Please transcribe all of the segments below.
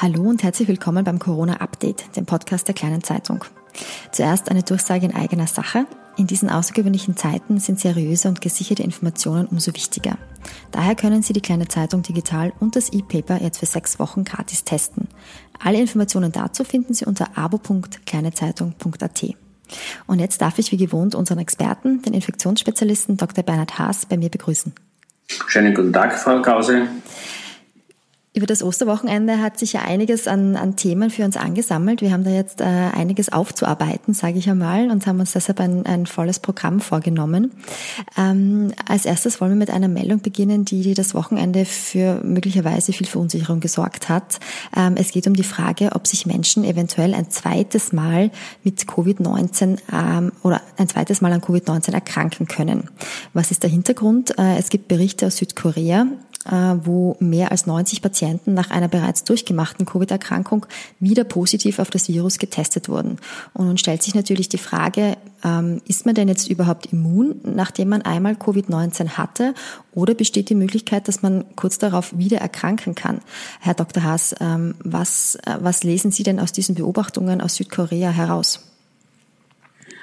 Hallo und herzlich willkommen beim Corona Update, dem Podcast der kleinen Zeitung. Zuerst eine Durchsage in eigener Sache. In diesen außergewöhnlichen Zeiten sind seriöse und gesicherte Informationen umso wichtiger. Daher können Sie die kleine Zeitung digital und das E-Paper jetzt für sechs Wochen gratis testen. Alle Informationen dazu finden Sie unter abo.kleinezeitung.at. Und jetzt darf ich wie gewohnt unseren Experten, den Infektionsspezialisten Dr. Bernhard Haas, bei mir begrüßen. Schönen guten Tag, Frau Krause. Über das Osterwochenende hat sich ja einiges an, an Themen für uns angesammelt. Wir haben da jetzt äh, einiges aufzuarbeiten, sage ich einmal, und haben uns deshalb ein, ein volles Programm vorgenommen. Ähm, als erstes wollen wir mit einer Meldung beginnen, die, das Wochenende für möglicherweise viel Verunsicherung gesorgt hat. Ähm, es geht um die Frage, ob sich Menschen eventuell ein zweites Mal mit Covid-19 ähm, oder ein zweites Mal an Covid-19 erkranken können. Was ist der Hintergrund? Äh, es gibt Berichte aus Südkorea, wo mehr als 90 Patienten nach einer bereits durchgemachten Covid-Erkrankung wieder positiv auf das Virus getestet wurden. Und nun stellt sich natürlich die Frage, ähm, ist man denn jetzt überhaupt immun, nachdem man einmal Covid-19 hatte? Oder besteht die Möglichkeit, dass man kurz darauf wieder erkranken kann? Herr Dr. Haas, ähm, was, äh, was lesen Sie denn aus diesen Beobachtungen aus Südkorea heraus?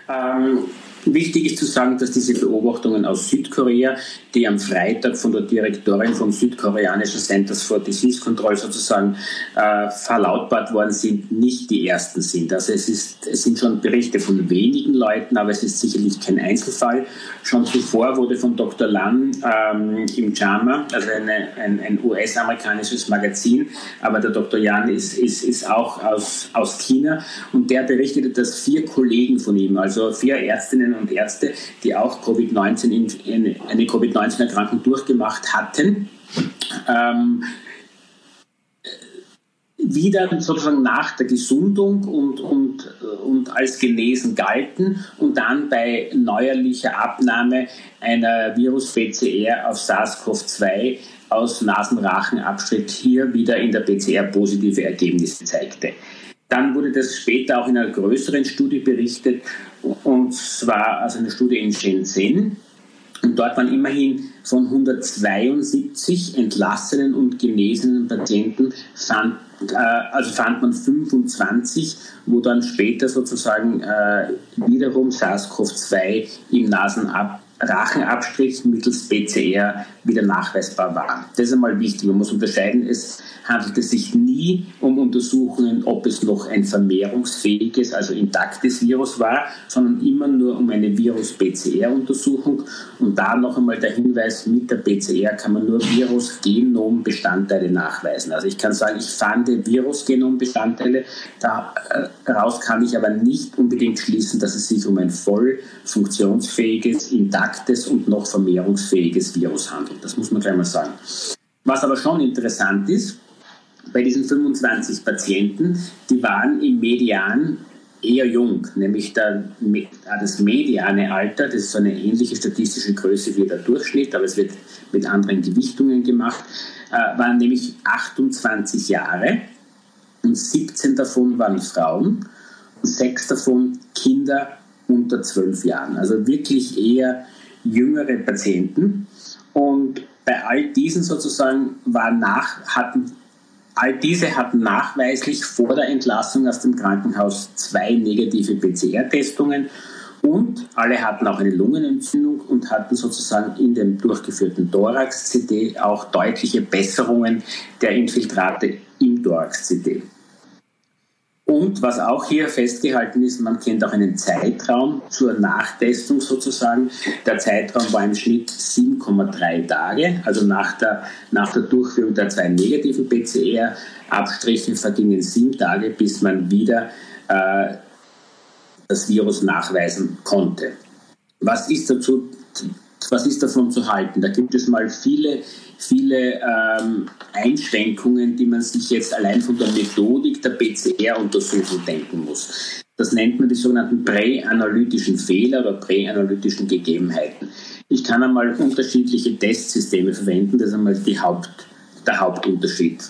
Ähm, wichtig ist zu sagen, dass diese Beobachtungen aus Südkorea, die am Freitag von der Direktorin vom südkoreanischen Centers for Disease Control sozusagen äh, verlautbart worden sind, nicht die ersten sind. Also es, ist, es sind schon Berichte von wenigen Leuten, aber es ist sicherlich kein Einzelfall. Schon zuvor wurde von Dr. Lan ähm, im JAMA, also eine, ein, ein US-amerikanisches Magazin, aber der Dr. Yan ist, ist, ist auch aus, aus China und der berichtete, dass vier Kollegen von ihm, also vier Ärztinnen und Ärzte, die auch COVID-19 eine Covid-19-Erkrankung durchgemacht hatten, ähm, wieder sozusagen nach der Gesundung und, und, und als genesen galten und dann bei neuerlicher Abnahme einer Virus-PCR auf SARS-CoV-2 aus Nasenrachenabschnitt hier wieder in der PCR positive Ergebnisse zeigte. Dann wurde das später auch in einer größeren Studie berichtet, und zwar also eine Studie in Shenzhen. Und dort waren immerhin von 172 entlassenen und genesenen Patienten fand, äh, also fand man 25, wo dann später sozusagen äh, wiederum SARS-CoV-2 im Nasenrachenabstrich mittels PCR wieder nachweisbar war. Das ist einmal wichtig. Man muss unterscheiden, es handelt sich nie um Untersuchungen, ob es noch ein vermehrungsfähiges, also intaktes Virus war, sondern immer nur um eine Virus-PCR-Untersuchung. Und da noch einmal der Hinweis, mit der PCR kann man nur Virus-Genom-Bestandteile nachweisen. Also ich kann sagen, ich fand Virus-Genom-Bestandteile, daraus kann ich aber nicht unbedingt schließen, dass es sich um ein voll funktionsfähiges, intaktes und noch vermehrungsfähiges Virus handelt. Das muss man gleich mal sagen. Was aber schon interessant ist, bei diesen 25 Patienten, die waren im Median eher jung, nämlich der, das mediane Alter, das ist so eine ähnliche statistische Größe wie der Durchschnitt, aber es wird mit anderen Gewichtungen gemacht, äh, waren nämlich 28 Jahre und 17 davon waren Frauen und sechs davon Kinder unter 12 Jahren. Also wirklich eher jüngere Patienten. Und bei all diesen sozusagen war nach, hatten All diese hatten nachweislich vor der Entlassung aus dem Krankenhaus zwei negative PCR-Testungen und alle hatten auch eine Lungenentzündung und hatten sozusagen in dem durchgeführten Thorax-CT auch deutliche Besserungen der Infiltrate im Thorax-CT. Und was auch hier festgehalten ist, man kennt auch einen Zeitraum zur Nachtestung sozusagen. Der Zeitraum war im Schnitt 7,3 Tage, also nach der, nach der Durchführung der zwei negativen PCR-Abstriche vergingen sieben Tage, bis man wieder äh, das Virus nachweisen konnte. Was ist dazu was ist davon zu halten? Da gibt es mal viele, viele ähm, Einschränkungen, die man sich jetzt allein von der Methodik der PCR-Untersuchung denken muss. Das nennt man die sogenannten präanalytischen Fehler oder präanalytischen Gegebenheiten. Ich kann einmal unterschiedliche Testsysteme verwenden, das ist einmal Haupt, der Hauptunterschied.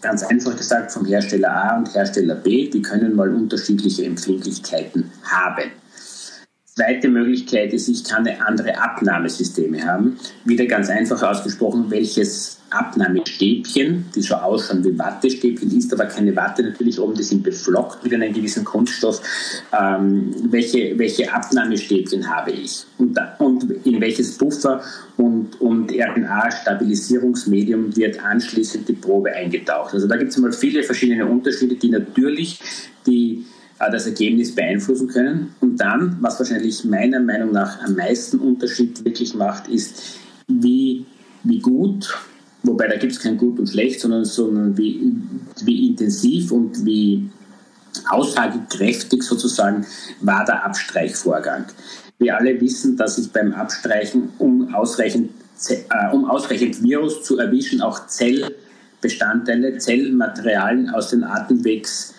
Ganz einfach gesagt, vom Hersteller A und Hersteller B, die können mal unterschiedliche Empfindlichkeiten haben. Zweite Möglichkeit ist, ich kann eine andere Abnahmesysteme haben. Wieder ganz einfach ausgesprochen, welches Abnahmestäbchen, die so ausschauen wie Wattestäbchen, ist aber keine Watte natürlich oben, die sind beflockt mit einem gewissen Kunststoff. Ähm, welche, welche Abnahmestäbchen habe ich und, und in welches Buffer und, und RNA-Stabilisierungsmedium wird anschließend die Probe eingetaucht. Also da gibt es mal viele verschiedene Unterschiede, die natürlich die das Ergebnis beeinflussen können. Und dann, was wahrscheinlich meiner Meinung nach am meisten Unterschied wirklich macht, ist, wie, wie gut, wobei da gibt es kein gut und schlecht, sondern, sondern wie, wie intensiv und wie aussagekräftig sozusagen war der Abstreichvorgang. Wir alle wissen, dass ich beim Abstreichen, um ausreichend, äh, um ausreichend Virus zu erwischen, auch Zellbestandteile, Zellmaterialien aus den Atemwegs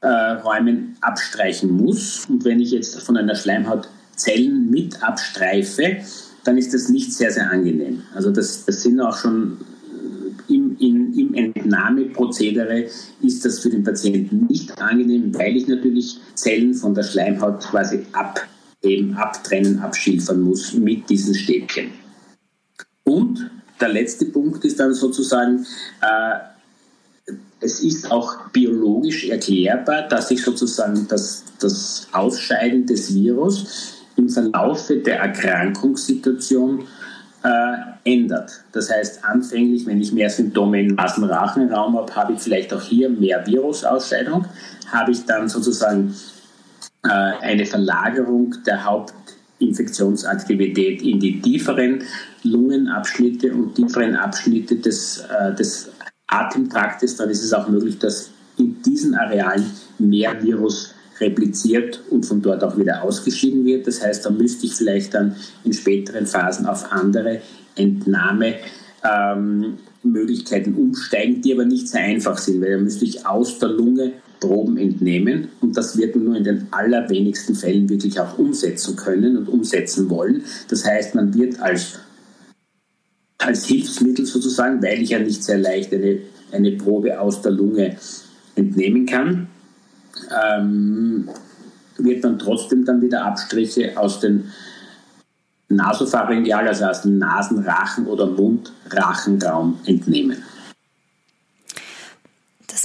äh, Räumen abstreichen muss. Und wenn ich jetzt von einer Schleimhaut Zellen mit abstreife, dann ist das nicht sehr, sehr angenehm. Also das, das sind auch schon äh, im, in, im Entnahmeprozedere ist das für den Patienten nicht angenehm, weil ich natürlich Zellen von der Schleimhaut quasi abheben, abtrennen, abschilfern muss mit diesen Stäbchen. Und der letzte Punkt ist dann sozusagen, äh, es ist auch biologisch erklärbar, dass sich sozusagen das, das Ausscheiden des Virus im Verlaufe der Erkrankungssituation äh, ändert. Das heißt, anfänglich, wenn ich mehr Symptome im Nasenrachenraum habe, habe ich vielleicht auch hier mehr Virusausscheidung. Habe ich dann sozusagen äh, eine Verlagerung der Hauptinfektionsaktivität in die tieferen Lungenabschnitte und tieferen Abschnitte des, äh, des Atemtraktes, dann ist es auch möglich, dass in diesen Arealen mehr Virus repliziert und von dort auch wieder ausgeschieden wird. Das heißt, da müsste ich vielleicht dann in späteren Phasen auf andere Entnahmemöglichkeiten ähm, umsteigen, die aber nicht sehr einfach sind, weil da müsste ich aus der Lunge Proben entnehmen und das wird man nur in den allerwenigsten Fällen wirklich auch umsetzen können und umsetzen wollen. Das heißt, man wird als als Hilfsmittel sozusagen, weil ich ja nicht sehr leicht eine, eine Probe aus der Lunge entnehmen kann, ähm, wird man trotzdem dann wieder Abstriche aus den Nasopharyngeal, also aus dem Nasenrachen- oder Mundrachenraum entnehmen.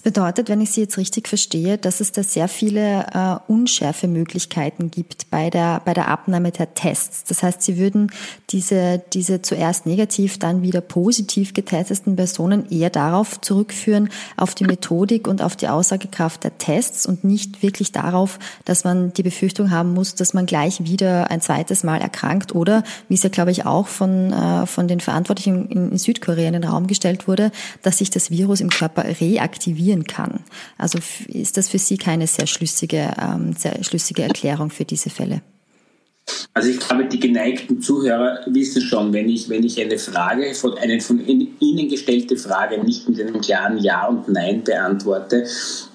Das bedeutet, wenn ich Sie jetzt richtig verstehe, dass es da sehr viele äh, unschärfe Möglichkeiten gibt bei der, bei der Abnahme der Tests. Das heißt, Sie würden diese, diese zuerst negativ, dann wieder positiv getesteten Personen eher darauf zurückführen, auf die Methodik und auf die Aussagekraft der Tests und nicht wirklich darauf, dass man die Befürchtung haben muss, dass man gleich wieder ein zweites Mal erkrankt oder, wie es ja, glaube ich, auch von, äh, von den Verantwortlichen in, in Südkorea in den Raum gestellt wurde, dass sich das Virus im Körper reaktiviert motivieren kann. Also ist das für Sie keine sehr schlüssige, ähm, sehr schlüssige Erklärung für diese Fälle? Also ich glaube, die geneigten Zuhörer wissen schon, wenn ich, wenn ich eine Frage von eine von Ihnen gestellte Frage nicht mit einem klaren Ja und Nein beantworte,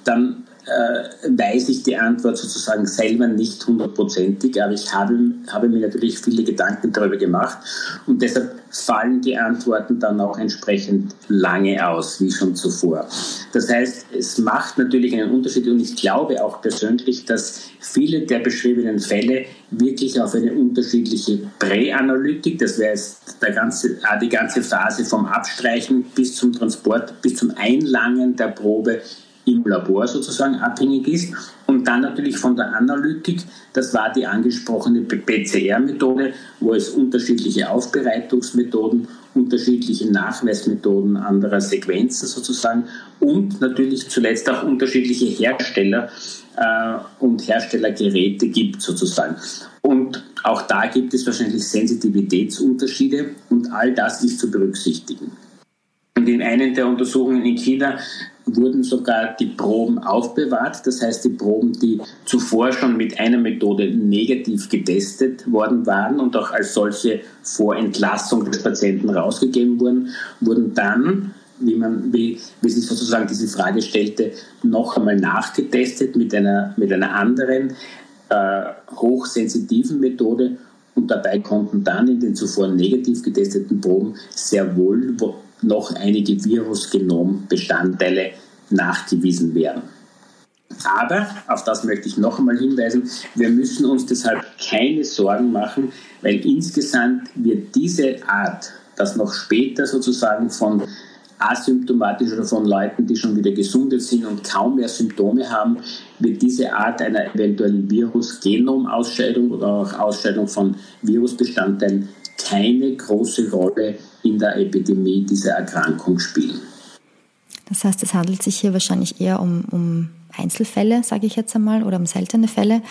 dann weiß ich die Antwort sozusagen selber nicht hundertprozentig, aber ich habe, habe mir natürlich viele Gedanken darüber gemacht und deshalb fallen die Antworten dann auch entsprechend lange aus, wie schon zuvor. Das heißt, es macht natürlich einen Unterschied und ich glaube auch persönlich, dass viele der beschriebenen Fälle wirklich auf eine unterschiedliche Präanalytik, das wäre jetzt der ganze, ah, die ganze Phase vom Abstreichen bis zum Transport, bis zum Einlangen der Probe im Labor sozusagen abhängig ist. Und dann natürlich von der Analytik, das war die angesprochene PCR-Methode, wo es unterschiedliche Aufbereitungsmethoden, unterschiedliche Nachweismethoden anderer Sequenzen sozusagen und natürlich zuletzt auch unterschiedliche Hersteller äh, und Herstellergeräte gibt sozusagen. Und auch da gibt es wahrscheinlich Sensitivitätsunterschiede und all das ist zu berücksichtigen. Und in einer der Untersuchungen in China wurden sogar die Proben aufbewahrt. Das heißt, die Proben, die zuvor schon mit einer Methode negativ getestet worden waren und auch als solche vor Entlassung des Patienten rausgegeben wurden, wurden dann, wie, man, wie, wie sich sozusagen diese Frage stellte, noch einmal nachgetestet mit einer, mit einer anderen äh, hochsensitiven Methode und dabei konnten dann in den zuvor negativ getesteten Proben sehr wohl noch einige Virusgenombestandteile nachgewiesen werden. Aber, auf das möchte ich noch einmal hinweisen, wir müssen uns deshalb keine Sorgen machen, weil insgesamt wird diese Art, das noch später sozusagen von asymptomatisch oder von Leuten, die schon wieder gesundet sind und kaum mehr Symptome haben, wird diese Art einer eventuellen Virus-Genom-Ausscheidung oder auch Ausscheidung von Virusbestandteilen keine große Rolle in der Epidemie dieser Erkrankung spielen. Das heißt, es handelt sich hier wahrscheinlich eher um, um Einzelfälle, sage ich jetzt einmal, oder um seltene Fälle.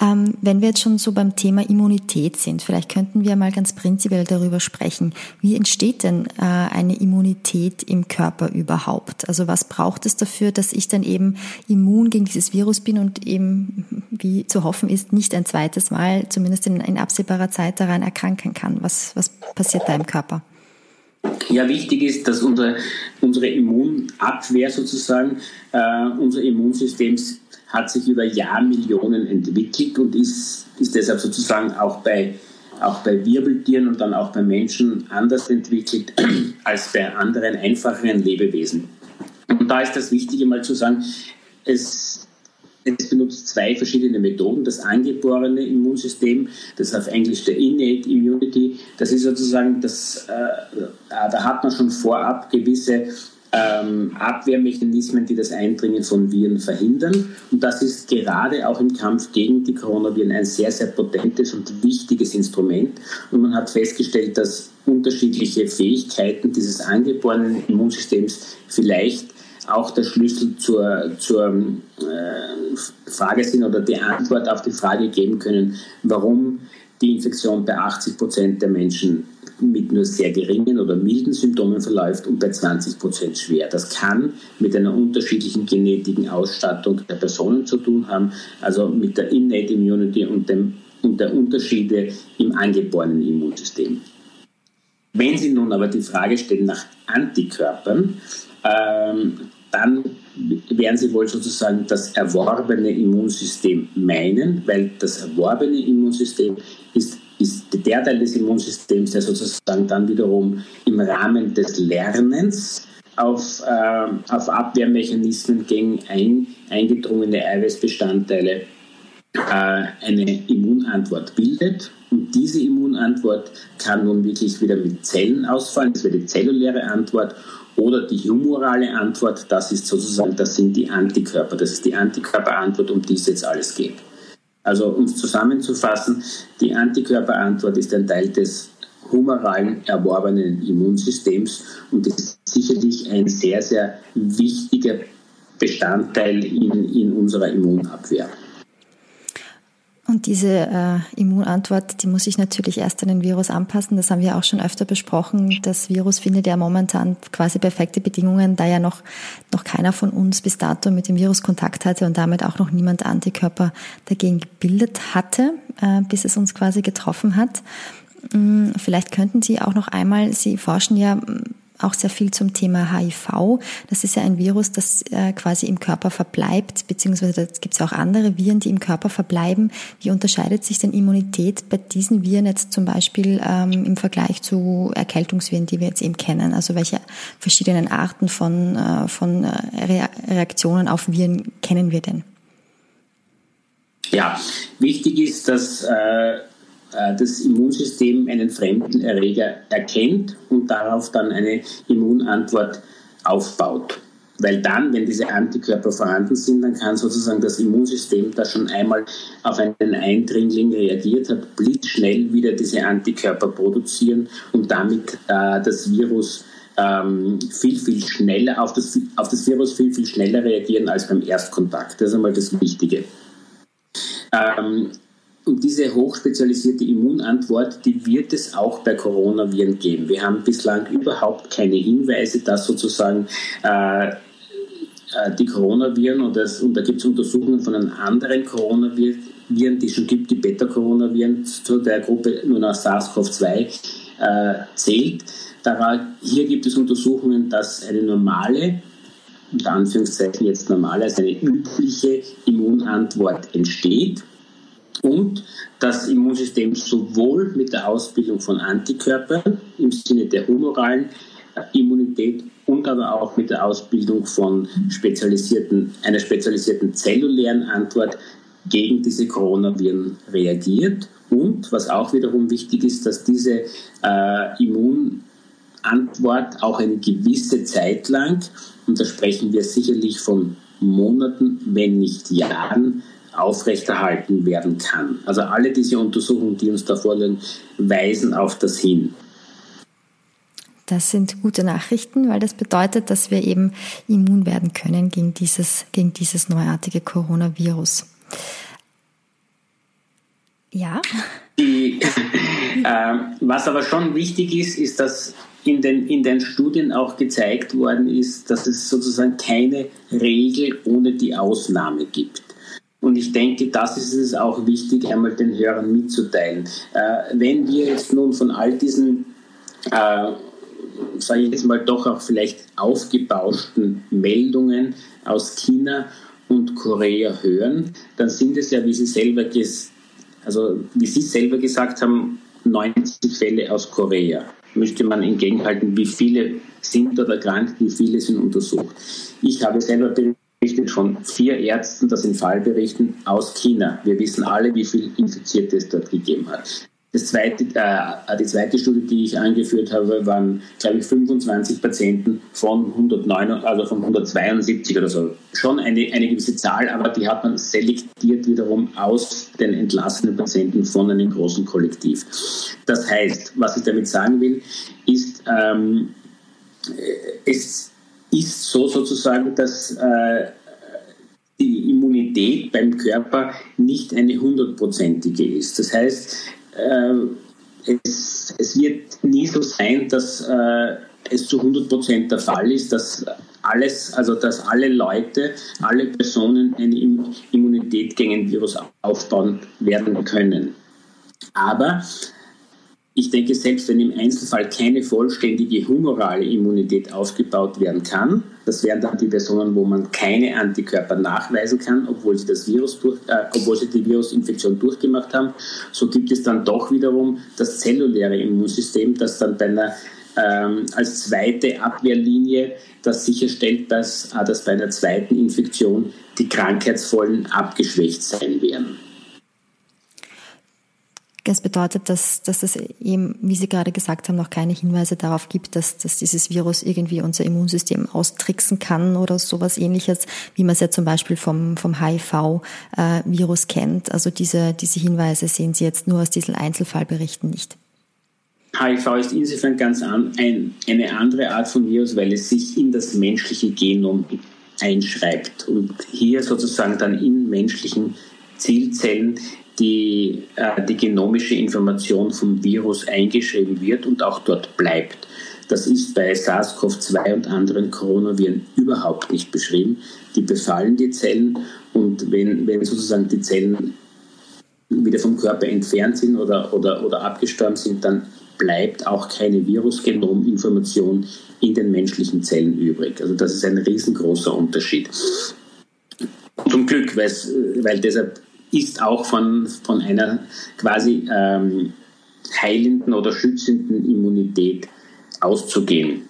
Ähm, wenn wir jetzt schon so beim Thema Immunität sind, vielleicht könnten wir mal ganz prinzipiell darüber sprechen. Wie entsteht denn äh, eine Immunität im Körper überhaupt? Also was braucht es dafür, dass ich dann eben immun gegen dieses Virus bin und eben, wie zu hoffen ist, nicht ein zweites Mal, zumindest in, in absehbarer Zeit daran erkranken kann? Was, was passiert da im Körper? Ja, wichtig ist, dass unsere, unsere Immunabwehr sozusagen, äh, unser Immunsystem hat sich über Jahrmillionen entwickelt und ist, ist deshalb sozusagen auch bei, auch bei Wirbeltieren und dann auch bei Menschen anders entwickelt als bei anderen einfacheren Lebewesen. Und da ist das Wichtige mal zu sagen, es es benutzt zwei verschiedene Methoden. Das angeborene Immunsystem, das auf Englisch der Innate Immunity, das ist sozusagen, das, äh, äh, da hat man schon vorab gewisse ähm, Abwehrmechanismen, die das Eindringen von Viren verhindern. Und das ist gerade auch im Kampf gegen die Coronaviren ein sehr, sehr potentes und wichtiges Instrument. Und man hat festgestellt, dass unterschiedliche Fähigkeiten dieses angeborenen Immunsystems vielleicht auch der Schlüssel zur, zur äh, Frage sind oder die Antwort auf die Frage geben können, warum die Infektion bei 80 Prozent der Menschen mit nur sehr geringen oder milden Symptomen verläuft und bei 20 Prozent schwer. Das kann mit einer unterschiedlichen genetischen Ausstattung der Personen zu tun haben, also mit der Innate Immunity und, dem, und der Unterschiede im angeborenen Immunsystem. Wenn Sie nun aber die Frage stellen nach Antikörpern, ähm, dann werden sie wohl sozusagen das erworbene Immunsystem meinen, weil das erworbene Immunsystem ist, ist der Teil des Immunsystems, der sozusagen dann wiederum im Rahmen des Lernens auf, äh, auf Abwehrmechanismen gegen ein, eingedrungene Eiweißbestandteile eine Immunantwort bildet. Und diese Immunantwort kann nun wirklich wieder mit Zellen ausfallen. Das wäre die zelluläre Antwort. Oder die humorale Antwort, das ist sozusagen, das sind die Antikörper. Das ist die Antikörperantwort, um die es jetzt alles geht. Also um es zusammenzufassen, die Antikörperantwort ist ein Teil des humoralen erworbenen Immunsystems und ist sicherlich ein sehr, sehr wichtiger Bestandteil in, in unserer Immunabwehr. Und diese äh, Immunantwort, die muss sich natürlich erst an den Virus anpassen. Das haben wir auch schon öfter besprochen. Das Virus findet ja momentan quasi perfekte Bedingungen, da ja noch, noch keiner von uns bis dato mit dem Virus Kontakt hatte und damit auch noch niemand Antikörper dagegen gebildet hatte, äh, bis es uns quasi getroffen hat. Hm, vielleicht könnten Sie auch noch einmal, Sie forschen ja auch sehr viel zum Thema HIV. Das ist ja ein Virus, das äh, quasi im Körper verbleibt, beziehungsweise da gibt es auch andere Viren, die im Körper verbleiben. Wie unterscheidet sich denn Immunität bei diesen Viren jetzt zum Beispiel ähm, im Vergleich zu Erkältungsviren, die wir jetzt eben kennen? Also welche verschiedenen Arten von, äh, von äh, Reaktionen auf Viren kennen wir denn? Ja, wichtig ist, dass äh, das Immunsystem einen fremden Erreger erkennt und darauf dann eine Immunantwort aufbaut. Weil dann, wenn diese Antikörper vorhanden sind, dann kann sozusagen das Immunsystem, das schon einmal auf einen Eindringling reagiert hat, blitzschnell wieder diese Antikörper produzieren und damit äh, das Virus ähm, viel, viel schneller, auf das, auf das Virus viel, viel schneller reagieren als beim Erstkontakt. Das ist einmal das Wichtige. Ähm, und diese hochspezialisierte Immunantwort, die wird es auch bei Coronaviren geben. Wir haben bislang überhaupt keine Hinweise, dass sozusagen äh, äh die Coronaviren, und, das, und da gibt es Untersuchungen von einem anderen Coronaviren, die schon gibt, die Beta-Coronaviren, zu der Gruppe nur nach SARS-CoV-2 äh, zählt. Daran, hier gibt es Untersuchungen, dass eine normale, unter Anführungszeichen jetzt normale, also eine übliche Immunantwort entsteht und das Immunsystem sowohl mit der Ausbildung von Antikörpern im Sinne der humoralen Immunität und und aber auch mit der Ausbildung von spezialisierten, einer spezialisierten zellulären Antwort gegen diese Coronaviren reagiert. Und was auch wiederum wichtig ist, dass diese äh, Immunantwort auch eine gewisse Zeit lang, und da sprechen wir sicherlich von Monaten, wenn nicht Jahren, aufrechterhalten werden kann. Also alle diese Untersuchungen, die uns da vorliegen, weisen auf das hin. Das sind gute Nachrichten, weil das bedeutet, dass wir eben immun werden können gegen dieses, gegen dieses neuartige Coronavirus. Ja. Die, äh, was aber schon wichtig ist, ist, dass in den, in den Studien auch gezeigt worden ist, dass es sozusagen keine Regel ohne die Ausnahme gibt. Und ich denke, das ist es auch wichtig, einmal den Hörern mitzuteilen. Äh, wenn wir jetzt nun von all diesen äh, sage ich jetzt mal, doch auch vielleicht aufgebauschten Meldungen aus China und Korea hören, dann sind es ja, wie Sie selber, also wie Sie selber gesagt haben, 90 Fälle aus Korea. Müsste man entgegenhalten, wie viele sind dort erkrankt, wie viele sind untersucht. Ich habe selber berichtet von vier Ärzten, das sind Fallberichten aus China. Wir wissen alle, wie viele Infizierte es dort gegeben hat. Das zweite, äh, die zweite Studie, die ich angeführt habe, waren, glaube ich, 25 Patienten von 109, also von 172 oder so. Schon eine, eine gewisse Zahl, aber die hat man selektiert wiederum aus den entlassenen Patienten von einem großen Kollektiv. Das heißt, was ich damit sagen will, ist, ähm, es ist so sozusagen, dass äh, die Immunität beim Körper nicht eine hundertprozentige ist. Das heißt, äh, es, es, wird nie so sein, dass äh, es zu 100 Prozent der Fall ist, dass alles, also dass alle Leute, alle Personen eine Immunität gegen ein Virus aufbauen werden können. Aber ich denke, selbst wenn im Einzelfall keine vollständige humorale Immunität aufgebaut werden kann, das wären dann die Personen, wo man keine Antikörper nachweisen kann, obwohl sie das Virus durch, äh, obwohl sie die Virusinfektion durchgemacht haben, so gibt es dann doch wiederum das zelluläre Immunsystem, das dann bei einer ähm, als zweite Abwehrlinie das sicherstellt, dass, äh, dass bei einer zweiten Infektion die Krankheitsvollen abgeschwächt sein werden. Das bedeutet, dass, dass es eben, wie Sie gerade gesagt haben, noch keine Hinweise darauf gibt, dass, dass dieses Virus irgendwie unser austricksen kann oder sowas ähnliches, wie man es ja zum Beispiel vom, vom HIV-Virus äh, kennt. Also diese, diese Hinweise sehen Sie jetzt nur aus diesen Einzelfallberichten nicht. HIV ist insofern ganz an, ein, eine andere Art von Virus, weil es sich in das menschliche Genom einschreibt und hier sozusagen dann in menschlichen Zielzellen die, äh, die genomische Information vom Virus eingeschrieben wird und auch dort bleibt. Das ist bei SARS-CoV-2 und anderen Coronaviren überhaupt nicht beschrieben. Die befallen die Zellen und wenn, wenn sozusagen die Zellen wieder vom Körper entfernt sind oder, oder, oder abgestorben sind, dann bleibt auch keine Virusgenominformation in den menschlichen Zellen übrig. Also das ist ein riesengroßer Unterschied. Zum Glück, weil deshalb ist auch von, von einer quasi ähm, heilenden oder schützenden Immunität auszugehen.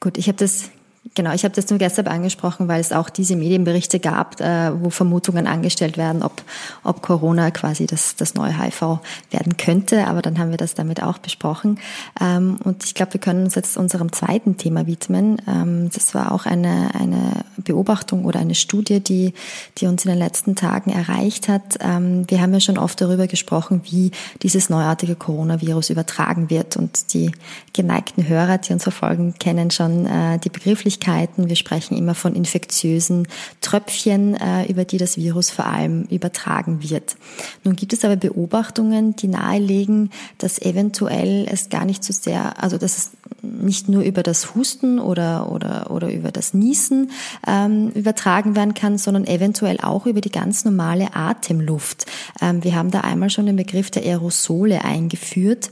Gut, ich habe das Genau, ich habe das nur gestern angesprochen, weil es auch diese Medienberichte gab, äh, wo Vermutungen angestellt werden, ob, ob Corona quasi das, das neue HIV werden könnte. Aber dann haben wir das damit auch besprochen. Ähm, und ich glaube, wir können uns jetzt unserem zweiten Thema widmen. Ähm, das war auch eine, eine Beobachtung oder eine Studie, die, die uns in den letzten Tagen erreicht hat. Ähm, wir haben ja schon oft darüber gesprochen, wie dieses neuartige Coronavirus übertragen wird. Und die geneigten Hörer, die uns verfolgen, kennen schon äh, die Begrifflichkeit Möglichkeiten. Wir sprechen immer von infektiösen Tröpfchen, äh, über die das Virus vor allem übertragen wird. Nun gibt es aber Beobachtungen, die nahelegen, dass eventuell es gar nicht so sehr, also dass es nicht nur über das Husten oder, oder, oder über das Niesen ähm, übertragen werden kann, sondern eventuell auch über die ganz normale Atemluft. Ähm, wir haben da einmal schon den Begriff der Aerosole eingeführt.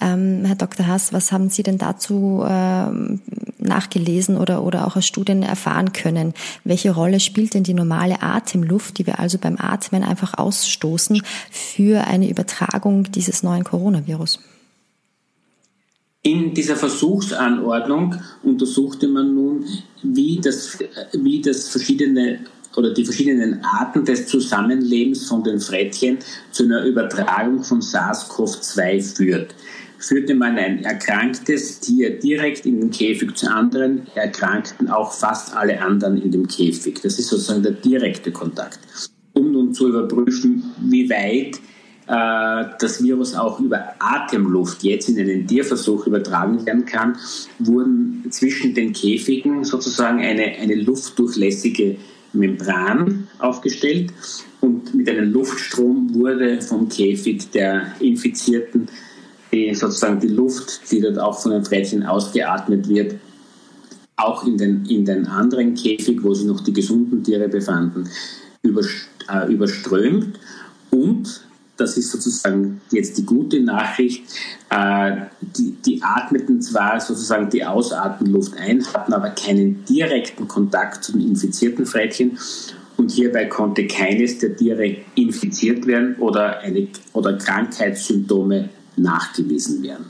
Ähm, Herr Dr. Haas, was haben Sie denn dazu ähm, nachgelesen oder, oder auch aus Studien erfahren können? Welche Rolle spielt denn die normale Atemluft, die wir also beim Atmen einfach ausstoßen, für eine Übertragung dieses neuen Coronavirus? In dieser Versuchsanordnung untersuchte man nun, wie das, wie das verschiedene oder die verschiedenen Arten des Zusammenlebens von den Frettchen zu einer Übertragung von SARS-CoV-2 führt. Führte man ein erkranktes Tier direkt in den Käfig zu anderen, erkrankten auch fast alle anderen in dem Käfig. Das ist sozusagen der direkte Kontakt. Um nun zu überprüfen, wie weit äh, das Virus auch über Atemluft jetzt in einen Tierversuch übertragen werden kann, wurden zwischen den Käfigen sozusagen eine, eine luftdurchlässige Membran aufgestellt und mit einem Luftstrom wurde vom Käfig der Infizierten die, sozusagen die Luft, die dort auch von den Frettchen ausgeatmet wird, auch in den, in den anderen Käfig, wo sich noch die gesunden Tiere befanden, äh, überströmt und das ist sozusagen jetzt die gute Nachricht. Äh, die, die atmeten zwar sozusagen die Ausatmenluft ein, hatten aber keinen direkten Kontakt zu den infizierten Frettchen und hierbei konnte keines der Tiere infiziert werden oder, eine, oder Krankheitssymptome nachgewiesen werden.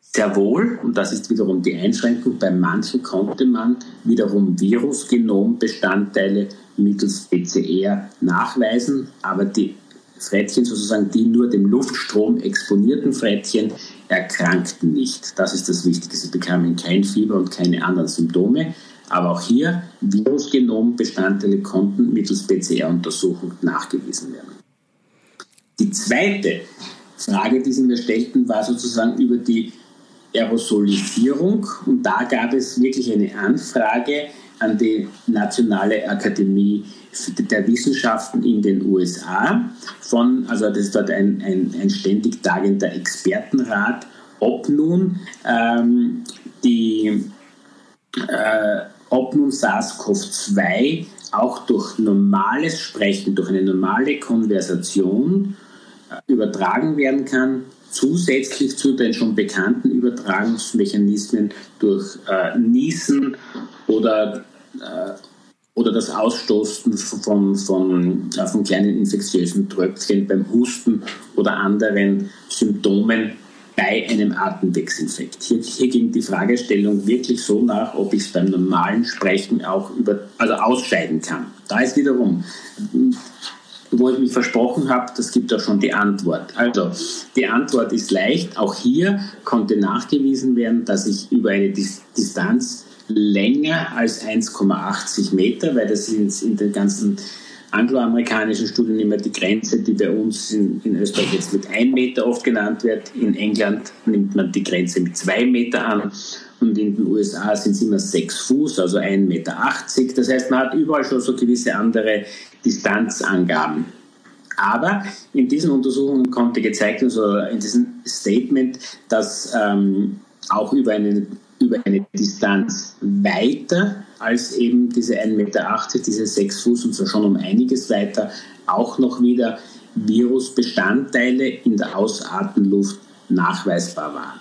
Sehr wohl, und das ist wiederum die Einschränkung, bei manchen konnte man wiederum Virusgenombestandteile mittels PCR nachweisen, aber die Frettchen sozusagen, die nur dem Luftstrom exponierten Frettchen, erkrankten nicht. Das ist das Wichtige. Sie bekamen kein Fieber und keine anderen Symptome. Aber auch hier, Virusgenombestandteile konnten mittels PCR-Untersuchung nachgewiesen werden. Die zweite Frage, die Sie mir stellten, war sozusagen über die Aerosolisierung. Und da gab es wirklich eine Anfrage an die Nationale Akademie der Wissenschaften in den USA von, also das ist dort ein, ein, ein ständig tagender Expertenrat, ob nun ähm, die äh, ob nun SARS-CoV-2 auch durch normales Sprechen, durch eine normale Konversation übertragen werden kann, zusätzlich zu den schon bekannten Übertragungsmechanismen durch äh, Niesen oder äh, oder das Ausstoßen von, von, äh, von kleinen infektiösen Tröpfchen beim Husten oder anderen Symptomen bei einem Atemwegsinfekt. Hier, hier ging die Fragestellung wirklich so nach, ob ich es beim normalen Sprechen auch über, also ausscheiden kann. Da ist wiederum, wo ich mich versprochen habe, das gibt auch schon die Antwort. Also, die Antwort ist leicht. Auch hier konnte nachgewiesen werden, dass ich über eine Distanz länger als 1,80 Meter, weil das sind in den ganzen angloamerikanischen Studien immer die Grenze, die bei uns in, in, Österreich jetzt mit 1 Meter oft genannt wird. In England nimmt man die Grenze mit 2 Meter an und in den USA sind es immer 6 Fuß, also 1,80 Meter. Das heißt, man hat überall schon so gewisse andere Distanzangaben. Aber in diesen Untersuchungen konnte gezeigt werden, also in diesem Statement, dass ähm, auch über einen über eine Distanz weiter als eben diese 1,80 Meter, diese 6 Fuß und zwar schon um einiges weiter, auch noch wieder Virusbestandteile in der Ausatmenluft nachweisbar waren.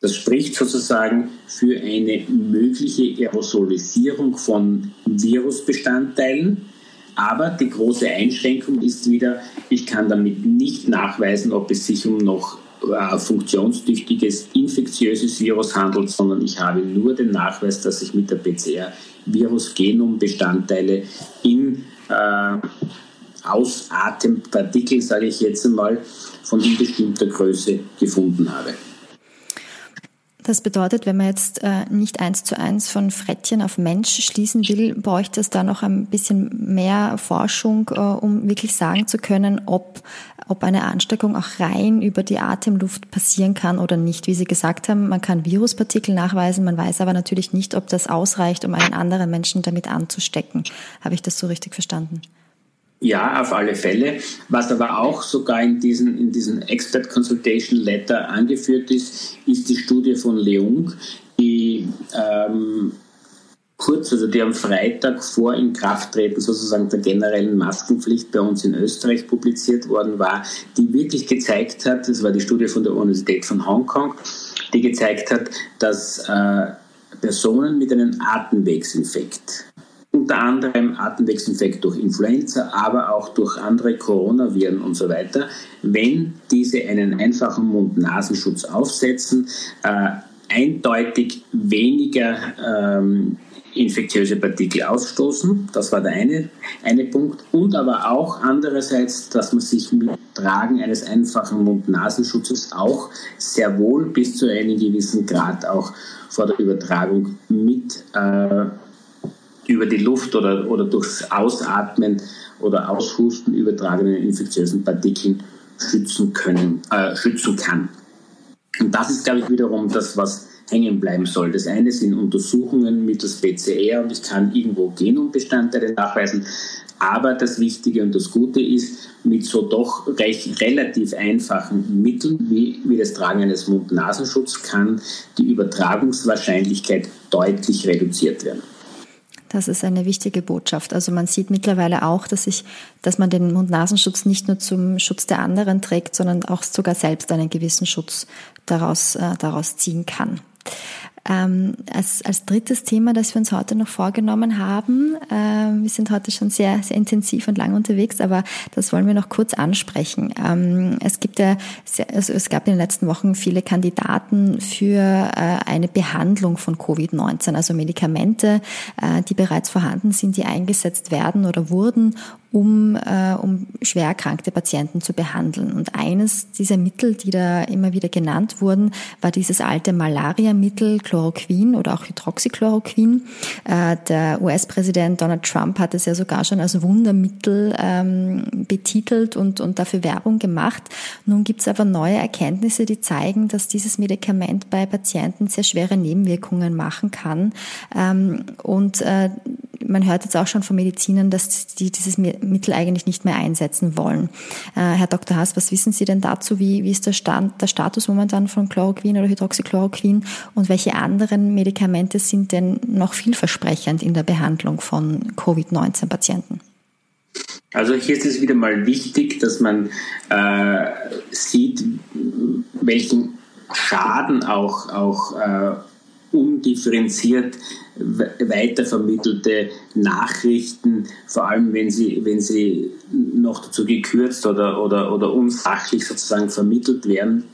Das spricht sozusagen für eine mögliche Aerosolisierung von Virusbestandteilen. Aber die große Einschränkung ist wieder, ich kann damit nicht nachweisen, ob es sich um noch äh, funktionstüchtiges infektiöses Virus handelt, sondern ich habe nur den Nachweis, dass ich mit der PCR Virusgenombestandteile in äh, Ausatempartikel, sage ich jetzt einmal, von unbestimmter Größe gefunden habe. Das bedeutet, wenn man jetzt äh, nicht eins zu eins von Frettchen auf Mensch schließen will, bräuchte es da noch ein bisschen mehr Forschung, äh, um wirklich sagen zu können, ob, ob eine Ansteckung auch rein über die Atemluft passieren kann oder nicht. Wie Sie gesagt haben, man kann Viruspartikel nachweisen, man weiß aber natürlich nicht, ob das ausreicht, um einen anderen Menschen damit anzustecken. Habe ich das so richtig verstanden? Ja, auf alle Fälle. Was aber auch sogar in diesen, in diesen Expert Consultation Letter angeführt ist, ist die Studie von Leung, die ähm, kurz, also die am Freitag vor Inkrafttreten sozusagen der generellen Maskenpflicht bei uns in Österreich publiziert worden war, die wirklich gezeigt hat, das war die Studie von der Universität von Hongkong, die gezeigt hat, dass äh, Personen mit einem Atemwegsinfekt unter anderem Atemwegsinfekt durch Influenza, aber auch durch andere Coronaviren und so weiter, wenn diese einen einfachen Mund-Nasenschutz aufsetzen, äh, eindeutig weniger ähm, infektiöse Partikel ausstoßen. Das war der eine, eine Punkt. Und aber auch andererseits, dass man sich mit Tragen eines einfachen Mund-Nasenschutzes auch sehr wohl bis zu einem gewissen Grad auch vor der Übertragung mit äh, über die Luft oder, oder durchs Ausatmen oder Aushusten übertragenen infektiösen Partikeln schützen können, äh, schützen kann. Und das ist, glaube ich, wiederum das, was hängen bleiben soll. Das eine sind Untersuchungen mittels PCR und ich kann irgendwo Genombestandteile nachweisen. Aber das Wichtige und das Gute ist, mit so doch recht relativ einfachen Mitteln wie, wie das Tragen eines Mund-Nasenschutzes kann die Übertragungswahrscheinlichkeit deutlich reduziert werden. Das ist eine wichtige Botschaft. Also man sieht mittlerweile auch, dass ich, dass man den Mund-Nasenschutz nicht nur zum Schutz der anderen trägt, sondern auch sogar selbst einen gewissen Schutz daraus, äh, daraus ziehen kann. Ähm, als, als drittes Thema, das wir uns heute noch vorgenommen haben, äh, wir sind heute schon sehr, sehr intensiv und lang unterwegs, aber das wollen wir noch kurz ansprechen. Ähm, es gibt ja, sehr, also es gab in den letzten Wochen viele Kandidaten für äh, eine Behandlung von Covid-19, also Medikamente, äh, die bereits vorhanden sind, die eingesetzt werden oder wurden, um, äh, um schwer erkrankte Patienten zu behandeln. Und eines dieser Mittel, die da immer wieder genannt wurden, war dieses alte Malaria-Mittel Chloroquin oder auch Hydroxychloroquin. Äh, der US-Präsident Donald Trump hat es ja sogar schon als Wundermittel ähm, betitelt und, und dafür Werbung gemacht. Nun gibt es aber neue Erkenntnisse, die zeigen, dass dieses Medikament bei Patienten sehr schwere Nebenwirkungen machen kann. Ähm, und äh, man hört jetzt auch schon von Medizinern, dass die dieses Mittel eigentlich nicht mehr einsetzen wollen. Äh, Herr Dr. Haas, was wissen Sie denn dazu? Wie, wie ist der, Stand, der Status momentan von Chloroquin oder Hydroxychloroquin und welche anderen Medikamente sind denn noch vielversprechend in der Behandlung von Covid-19-Patienten? Also hier ist es wieder mal wichtig, dass man äh, sieht, welchen Schaden auch, auch äh, undifferenziert weitervermittelte Nachrichten, vor allem wenn sie, wenn sie noch dazu gekürzt oder, oder, oder unsachlich sozusagen vermittelt werden,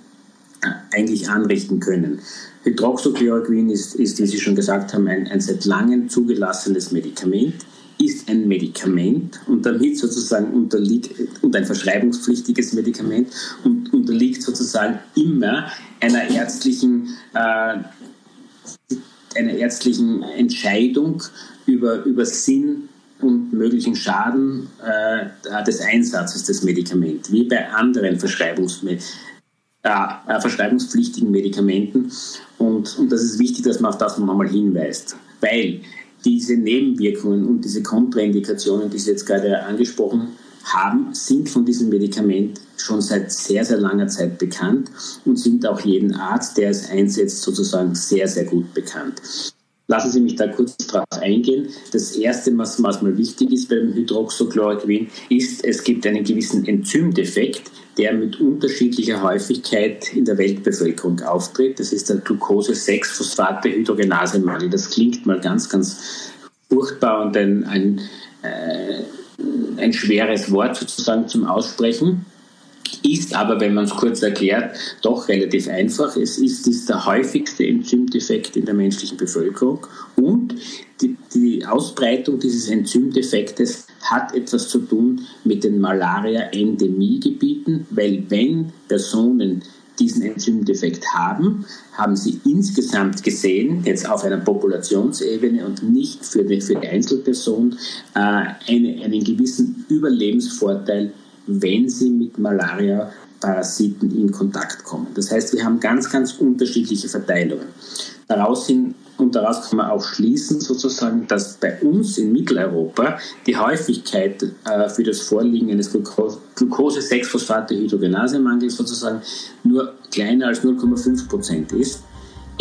eigentlich anrichten können. Hydroxychloroquin ist, ist, wie Sie schon gesagt haben, ein, ein seit langem zugelassenes Medikament, ist ein Medikament und damit sozusagen unterliegt, und ein verschreibungspflichtiges Medikament und unterliegt sozusagen immer einer ärztlichen äh, einer ärztlichen Entscheidung über, über Sinn und möglichen Schaden äh, des Einsatzes des Medikaments, wie bei anderen Verschreibungsme äh, äh, verschreibungspflichtigen Medikamenten. Und, und das ist wichtig, dass man auf das nochmal hinweist, weil diese Nebenwirkungen und diese Kontraindikationen, die Sie jetzt gerade angesprochen haben, haben, sind von diesem Medikament schon seit sehr, sehr langer Zeit bekannt und sind auch jeden Arzt, der es einsetzt, sozusagen sehr, sehr gut bekannt. Lassen Sie mich da kurz drauf eingehen. Das Erste, was, was mal wichtig ist beim Hydroxychloroquin, ist, es gibt einen gewissen Enzymdefekt, der mit unterschiedlicher Häufigkeit in der Weltbevölkerung auftritt. Das ist der Glucose-6-Phosphate-Hydrogenase-Mangel. Das klingt mal ganz, ganz furchtbar und ein, ein äh, ein schweres Wort sozusagen zum Aussprechen. Ist aber, wenn man es kurz erklärt, doch relativ einfach. Es ist, ist der häufigste Enzymdefekt in der menschlichen Bevölkerung und die, die Ausbreitung dieses Enzymdefektes hat etwas zu tun mit den Malaria-Endemiegebieten, weil wenn Personen diesen Enzymdefekt haben, haben sie insgesamt gesehen, jetzt auf einer Populationsebene und nicht für die, für die Einzelperson, äh, eine, einen gewissen Überlebensvorteil, wenn sie mit Malaria-Parasiten in Kontakt kommen. Das heißt, wir haben ganz, ganz unterschiedliche Verteilungen. Daraus hin und daraus kann man auch schließen, sozusagen, dass bei uns in Mitteleuropa die Häufigkeit äh, für das Vorliegen eines Glucose-6-Phosphate-Hydrogenase-Mangels sozusagen nur kleiner als 0,5 Prozent ist.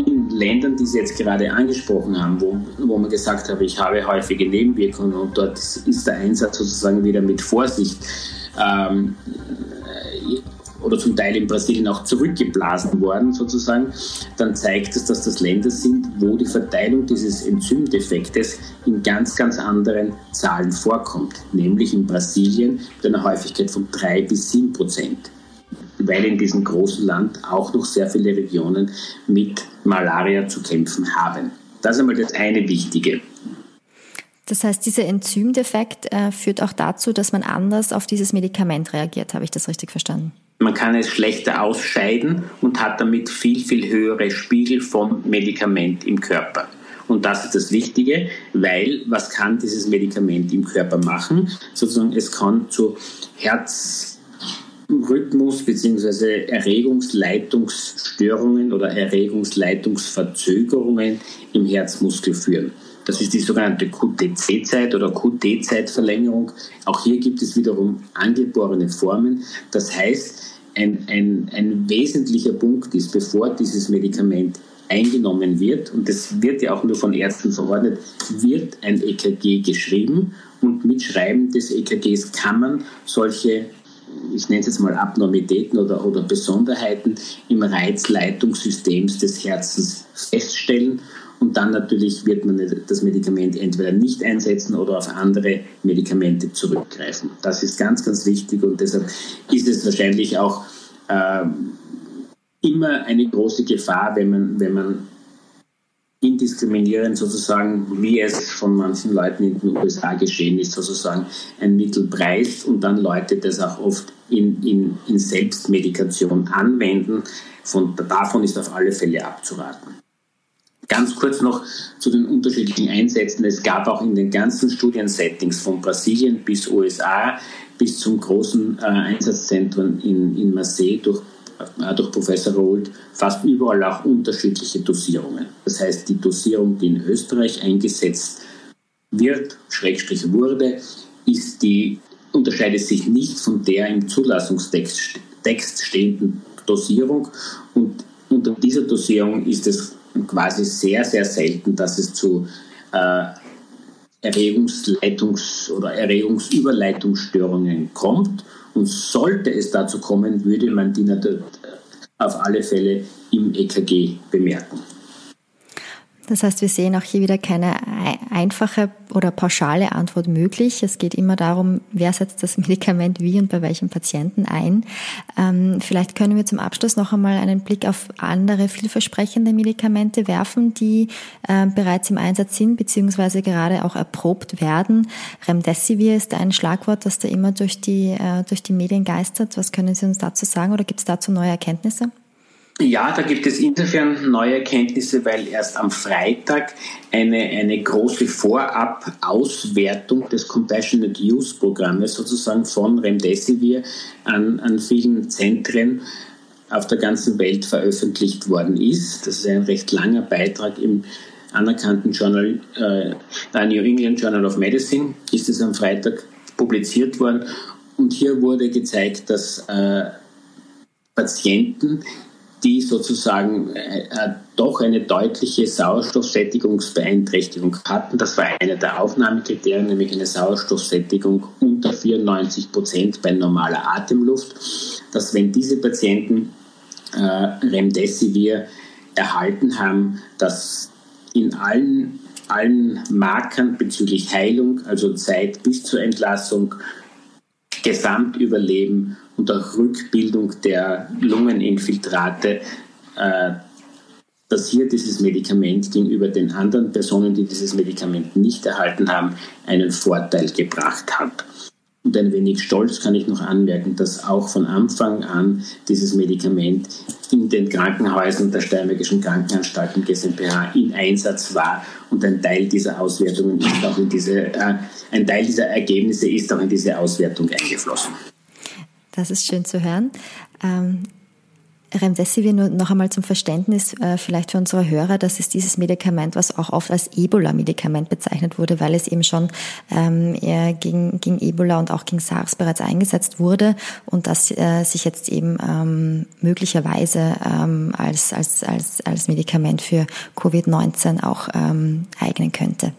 In Ländern, die Sie jetzt gerade angesprochen haben, wo, wo man gesagt hat, ich habe häufige Nebenwirkungen und dort ist der Einsatz sozusagen wieder mit Vorsicht ähm, oder zum Teil in Brasilien auch zurückgeblasen worden sozusagen, dann zeigt es, dass das Länder sind, wo die Verteilung dieses Enzymdefektes in ganz, ganz anderen Zahlen vorkommt, nämlich in Brasilien mit einer Häufigkeit von drei bis sieben Prozent weil in diesem großen Land auch noch sehr viele Regionen mit Malaria zu kämpfen haben. Das ist einmal das eine Wichtige. Das heißt, dieser Enzymdefekt äh, führt auch dazu, dass man anders auf dieses Medikament reagiert. Habe ich das richtig verstanden? Man kann es schlechter ausscheiden und hat damit viel, viel höhere Spiegel vom Medikament im Körper. Und das ist das Wichtige, weil was kann dieses Medikament im Körper machen? Sozusagen, es kann zu Herzrhythmus bzw. Erregungsleitungsstörungen oder Erregungsleitungsverzögerungen im Herzmuskel führen. Das ist die sogenannte QTC-Zeit oder QT-Zeitverlängerung. Auch hier gibt es wiederum angeborene Formen. Das heißt, ein, ein, ein wesentlicher Punkt ist, bevor dieses Medikament eingenommen wird, und das wird ja auch nur von Ärzten verordnet, wird ein EKG geschrieben und mit Schreiben des EKGs kann man solche ich nenne es jetzt mal Abnormitäten oder, oder Besonderheiten im Reizleitungssystem des Herzens feststellen und dann natürlich wird man das Medikament entweder nicht einsetzen oder auf andere Medikamente zurückgreifen. Das ist ganz, ganz wichtig und deshalb ist es wahrscheinlich auch äh, immer eine große Gefahr, wenn man, wenn man indiskriminierend sozusagen, wie es von manchen Leuten in den USA geschehen ist, sozusagen ein Mittel preist und dann Leute das auch oft in, in, in Selbstmedikation anwenden. Von, davon ist auf alle Fälle abzuraten. Ganz kurz noch zu den unterschiedlichen Einsätzen. Es gab auch in den ganzen Studiensettings von Brasilien bis USA bis zum großen äh, Einsatzzentrum in, in Marseille durch, äh, durch Professor Rold fast überall auch unterschiedliche Dosierungen. Das heißt, die Dosierung, die in Österreich eingesetzt wird, Schrägstrich wurde, ist die, unterscheidet sich nicht von der im Zulassungstext Text stehenden Dosierung und unter dieser Dosierung ist es quasi sehr, sehr selten, dass es zu äh, Erregungsleitungs- oder Erregungsüberleitungsstörungen kommt. Und sollte es dazu kommen, würde man die natürlich auf alle Fälle im EKG bemerken. Das heißt, wir sehen auch hier wieder keine einfache oder pauschale Antwort möglich. Es geht immer darum, wer setzt das Medikament wie und bei welchem Patienten ein. Ähm, vielleicht können wir zum Abschluss noch einmal einen Blick auf andere vielversprechende Medikamente werfen, die äh, bereits im Einsatz sind beziehungsweise gerade auch erprobt werden. Remdesivir ist ein Schlagwort, das da immer durch die, äh, durch die Medien geistert. Was können Sie uns dazu sagen oder gibt es dazu neue Erkenntnisse? Ja, da gibt es insofern neue Erkenntnisse, weil erst am Freitag eine, eine große Vorab-Auswertung des Compassionate Use Programmes sozusagen von Remdesivir an, an vielen Zentren auf der ganzen Welt veröffentlicht worden ist. Das ist ein recht langer Beitrag im anerkannten Journal, äh, New England Journal of Medicine, ist es am Freitag publiziert worden. Und hier wurde gezeigt, dass äh, Patienten die sozusagen äh, äh, doch eine deutliche Sauerstoffsättigungsbeeinträchtigung hatten. Das war eine der Aufnahmekriterien, nämlich eine Sauerstoffsättigung unter 94 Prozent bei normaler Atemluft. Dass wenn diese Patienten äh, Remdesivir erhalten haben, dass in allen, allen Markern bezüglich Heilung, also Zeit bis zur Entlassung, Gesamtüberleben und auch Rückbildung der Lungeninfiltrate, äh, dass hier dieses Medikament gegenüber den anderen Personen, die dieses Medikament nicht erhalten haben, einen Vorteil gebracht hat. Und ein wenig stolz kann ich noch anmerken, dass auch von Anfang an dieses Medikament in den Krankenhäusern der Steiermärkischen Krankenanstalten GmbH in Einsatz war und ein Teil dieser Auswertungen ist auch in diese, äh, ein Teil dieser Ergebnisse ist auch in diese Auswertung eingeflossen. Das ist schön zu hören. Ähm, Remdesivir nur noch einmal zum Verständnis, äh, vielleicht für unsere Hörer, das ist dieses Medikament, was auch oft als Ebola-Medikament bezeichnet wurde, weil es eben schon ähm, gegen, gegen Ebola und auch gegen SARS bereits eingesetzt wurde und das äh, sich jetzt eben ähm, möglicherweise ähm, als, als, als, als Medikament für Covid-19 auch ähm, eignen könnte.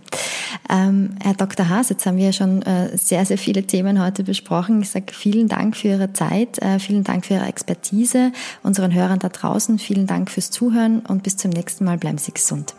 Ähm, Herr Dr. Haas, jetzt haben wir schon äh, sehr, sehr viele Themen heute besprochen. Ich sage vielen Dank für Ihre Zeit, äh, vielen Dank für Ihre Expertise, unseren Hörern da draußen, vielen Dank fürs Zuhören und bis zum nächsten Mal. Bleiben Sie gesund.